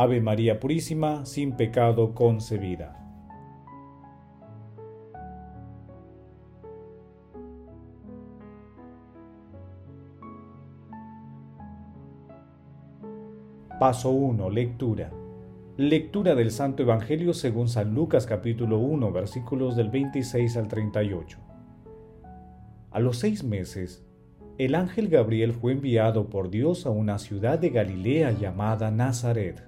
Ave María Purísima, sin pecado concebida. Paso 1. Lectura. Lectura del Santo Evangelio según San Lucas capítulo 1 versículos del 26 al 38. A los seis meses, el ángel Gabriel fue enviado por Dios a una ciudad de Galilea llamada Nazaret,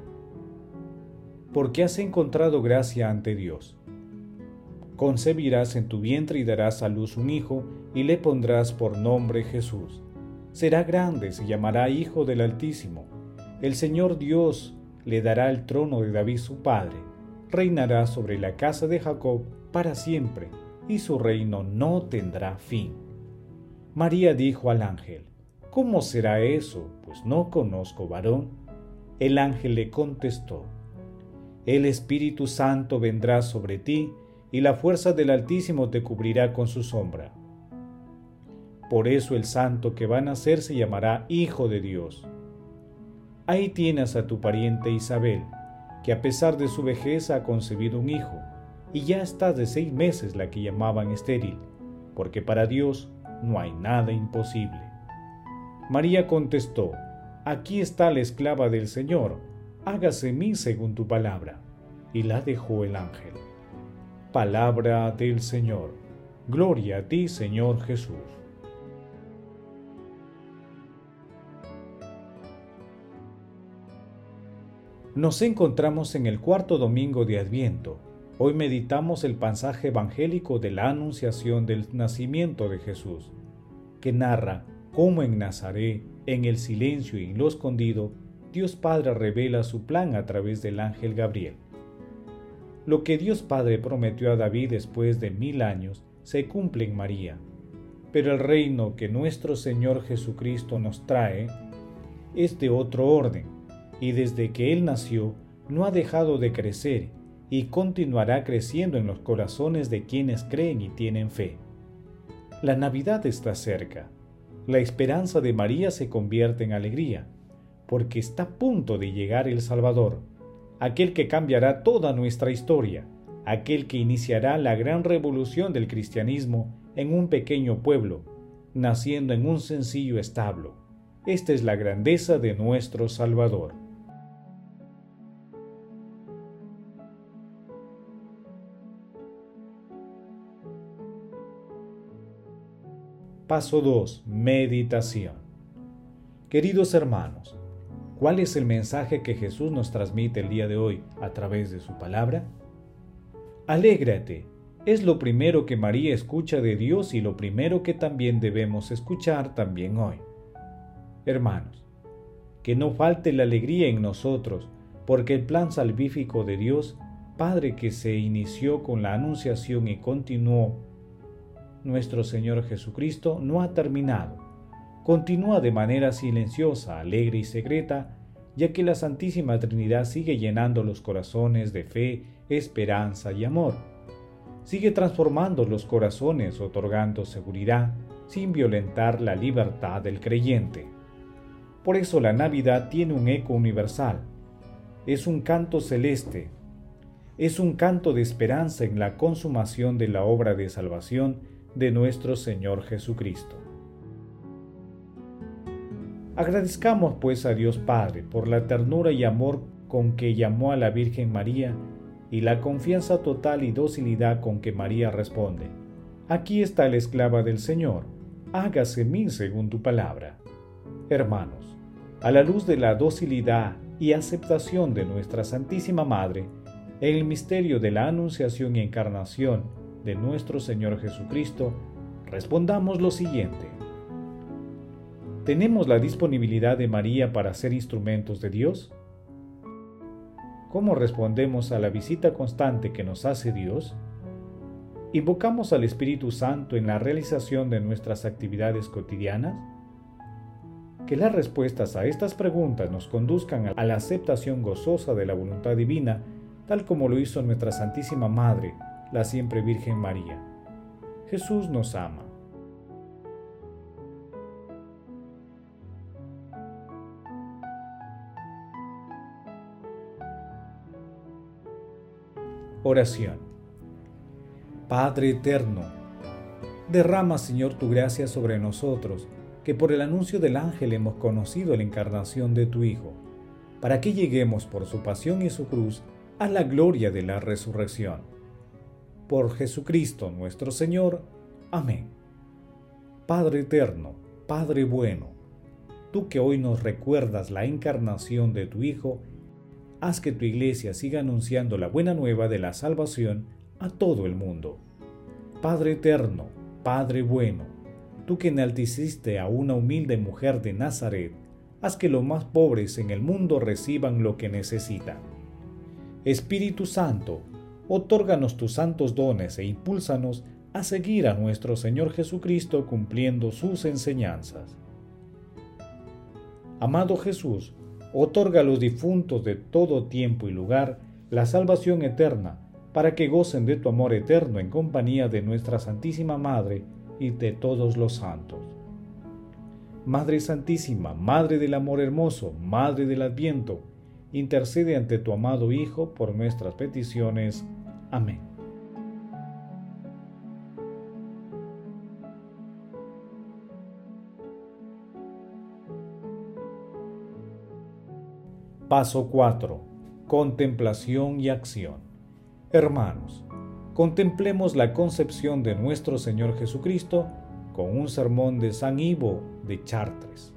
porque has encontrado gracia ante Dios. Concebirás en tu vientre y darás a luz un hijo, y le pondrás por nombre Jesús. Será grande, se llamará Hijo del Altísimo. El Señor Dios le dará el trono de David su padre, reinará sobre la casa de Jacob para siempre, y su reino no tendrá fin. María dijo al ángel, ¿Cómo será eso? Pues no conozco varón. El ángel le contestó, El Espíritu Santo vendrá sobre ti, y la fuerza del Altísimo te cubrirá con su sombra. Por eso el santo que va a nacer se llamará Hijo de Dios. Ahí tienes a tu pariente Isabel, que a pesar de su vejez ha concebido un hijo, y ya está de seis meses la que llamaban estéril, porque para Dios no hay nada imposible. María contestó, Aquí está la esclava del Señor, hágase mí según tu palabra. Y la dejó el ángel. Palabra del Señor. Gloria a ti, Señor Jesús. Nos encontramos en el cuarto domingo de Adviento. Hoy meditamos el pasaje evangélico de la Anunciación del nacimiento de Jesús, que narra cómo en Nazaret, en el silencio y en lo escondido, Dios Padre revela su plan a través del ángel Gabriel. Lo que Dios Padre prometió a David después de mil años se cumple en María, pero el reino que nuestro Señor Jesucristo nos trae es de otro orden y desde que Él nació no ha dejado de crecer y continuará creciendo en los corazones de quienes creen y tienen fe. La Navidad está cerca. La esperanza de María se convierte en alegría, porque está a punto de llegar el Salvador, aquel que cambiará toda nuestra historia, aquel que iniciará la gran revolución del cristianismo en un pequeño pueblo, naciendo en un sencillo establo. Esta es la grandeza de nuestro Salvador. Paso 2. Meditación. Queridos hermanos, ¿cuál es el mensaje que Jesús nos transmite el día de hoy a través de su palabra? Alégrate. Es lo primero que María escucha de Dios y lo primero que también debemos escuchar también hoy. Hermanos, que no falte la alegría en nosotros, porque el plan salvífico de Dios, Padre que se inició con la Anunciación y continuó nuestro Señor Jesucristo no ha terminado. Continúa de manera silenciosa, alegre y secreta, ya que la Santísima Trinidad sigue llenando los corazones de fe, esperanza y amor. Sigue transformando los corazones, otorgando seguridad, sin violentar la libertad del creyente. Por eso la Navidad tiene un eco universal. Es un canto celeste. Es un canto de esperanza en la consumación de la obra de salvación de nuestro Señor Jesucristo. Agradezcamos pues a Dios Padre por la ternura y amor con que llamó a la Virgen María y la confianza total y docilidad con que María responde, Aquí está la esclava del Señor, hágase mí según tu palabra. Hermanos, a la luz de la docilidad y aceptación de nuestra Santísima Madre, en el misterio de la Anunciación y Encarnación de nuestro Señor Jesucristo, respondamos lo siguiente. ¿Tenemos la disponibilidad de María para ser instrumentos de Dios? ¿Cómo respondemos a la visita constante que nos hace Dios? ¿Invocamos al Espíritu Santo en la realización de nuestras actividades cotidianas? Que las respuestas a estas preguntas nos conduzcan a la aceptación gozosa de la voluntad divina, tal como lo hizo nuestra Santísima Madre, la siempre Virgen María. Jesús nos ama. Oración. Padre eterno, derrama Señor tu gracia sobre nosotros, que por el anuncio del ángel hemos conocido la encarnación de tu Hijo, para que lleguemos por su pasión y su cruz a la gloria de la resurrección. Por Jesucristo nuestro Señor. Amén. Padre eterno, Padre bueno, tú que hoy nos recuerdas la encarnación de tu Hijo, haz que tu iglesia siga anunciando la buena nueva de la salvación a todo el mundo. Padre eterno, Padre bueno, tú que enalteciste a una humilde mujer de Nazaret, haz que los más pobres en el mundo reciban lo que necesitan. Espíritu Santo, otórganos tus santos dones e impúlsanos a seguir a nuestro Señor Jesucristo cumpliendo sus enseñanzas. Amado Jesús, otorga a los difuntos de todo tiempo y lugar la salvación eterna, para que gocen de tu amor eterno en compañía de nuestra Santísima Madre y de todos los santos. Madre Santísima, Madre del Amor Hermoso, Madre del Adviento, intercede ante tu amado Hijo por nuestras peticiones. Amén. Paso 4. Contemplación y acción. Hermanos, contemplemos la concepción de nuestro Señor Jesucristo con un sermón de San Ivo de Chartres.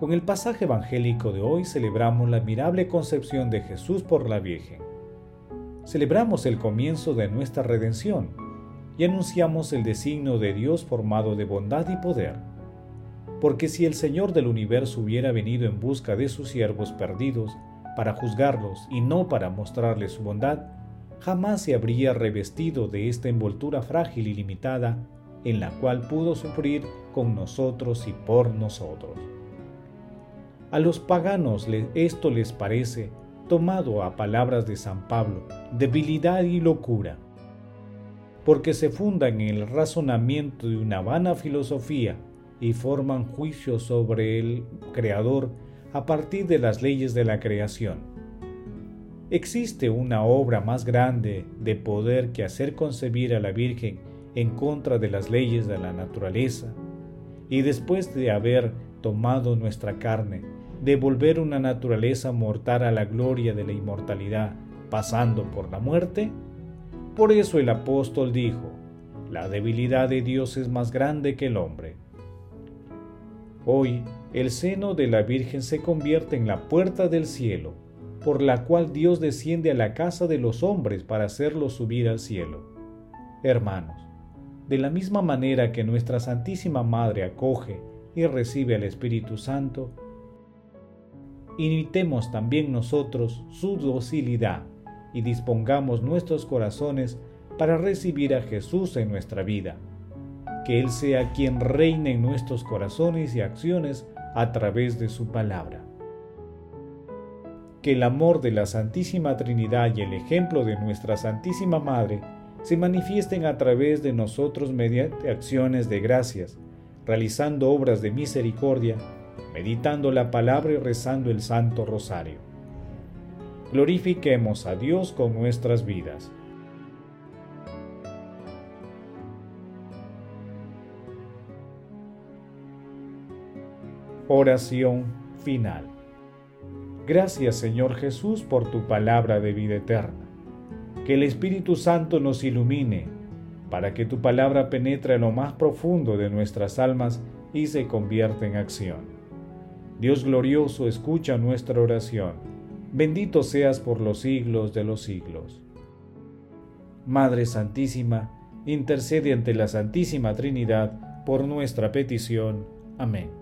Con el pasaje evangélico de hoy celebramos la admirable concepción de Jesús por la Virgen. Celebramos el comienzo de nuestra redención y anunciamos el designio de Dios formado de bondad y poder porque si el Señor del universo hubiera venido en busca de sus siervos perdidos para juzgarlos y no para mostrarles su bondad, jamás se habría revestido de esta envoltura frágil y limitada en la cual pudo sufrir con nosotros y por nosotros. A los paganos esto les parece, tomado a palabras de San Pablo, debilidad y locura, porque se funda en el razonamiento de una vana filosofía y forman juicios sobre el Creador a partir de las leyes de la creación. ¿Existe una obra más grande de poder que hacer concebir a la Virgen en contra de las leyes de la naturaleza y después de haber tomado nuestra carne, devolver una naturaleza mortal a la gloria de la inmortalidad, pasando por la muerte? Por eso el apóstol dijo, la debilidad de Dios es más grande que el hombre. Hoy el seno de la Virgen se convierte en la puerta del cielo, por la cual Dios desciende a la casa de los hombres para hacerlos subir al cielo. Hermanos, de la misma manera que nuestra Santísima Madre acoge y recibe al Espíritu Santo, imitemos también nosotros su docilidad y dispongamos nuestros corazones para recibir a Jesús en nuestra vida que Él sea quien reine en nuestros corazones y acciones a través de su palabra. Que el amor de la Santísima Trinidad y el ejemplo de nuestra Santísima Madre se manifiesten a través de nosotros mediante acciones de gracias, realizando obras de misericordia, meditando la palabra y rezando el Santo Rosario. Glorifiquemos a Dios con nuestras vidas. Oración final. Gracias Señor Jesús por tu palabra de vida eterna. Que el Espíritu Santo nos ilumine para que tu palabra penetre en lo más profundo de nuestras almas y se convierta en acción. Dios glorioso, escucha nuestra oración. Bendito seas por los siglos de los siglos. Madre Santísima, intercede ante la Santísima Trinidad por nuestra petición. Amén.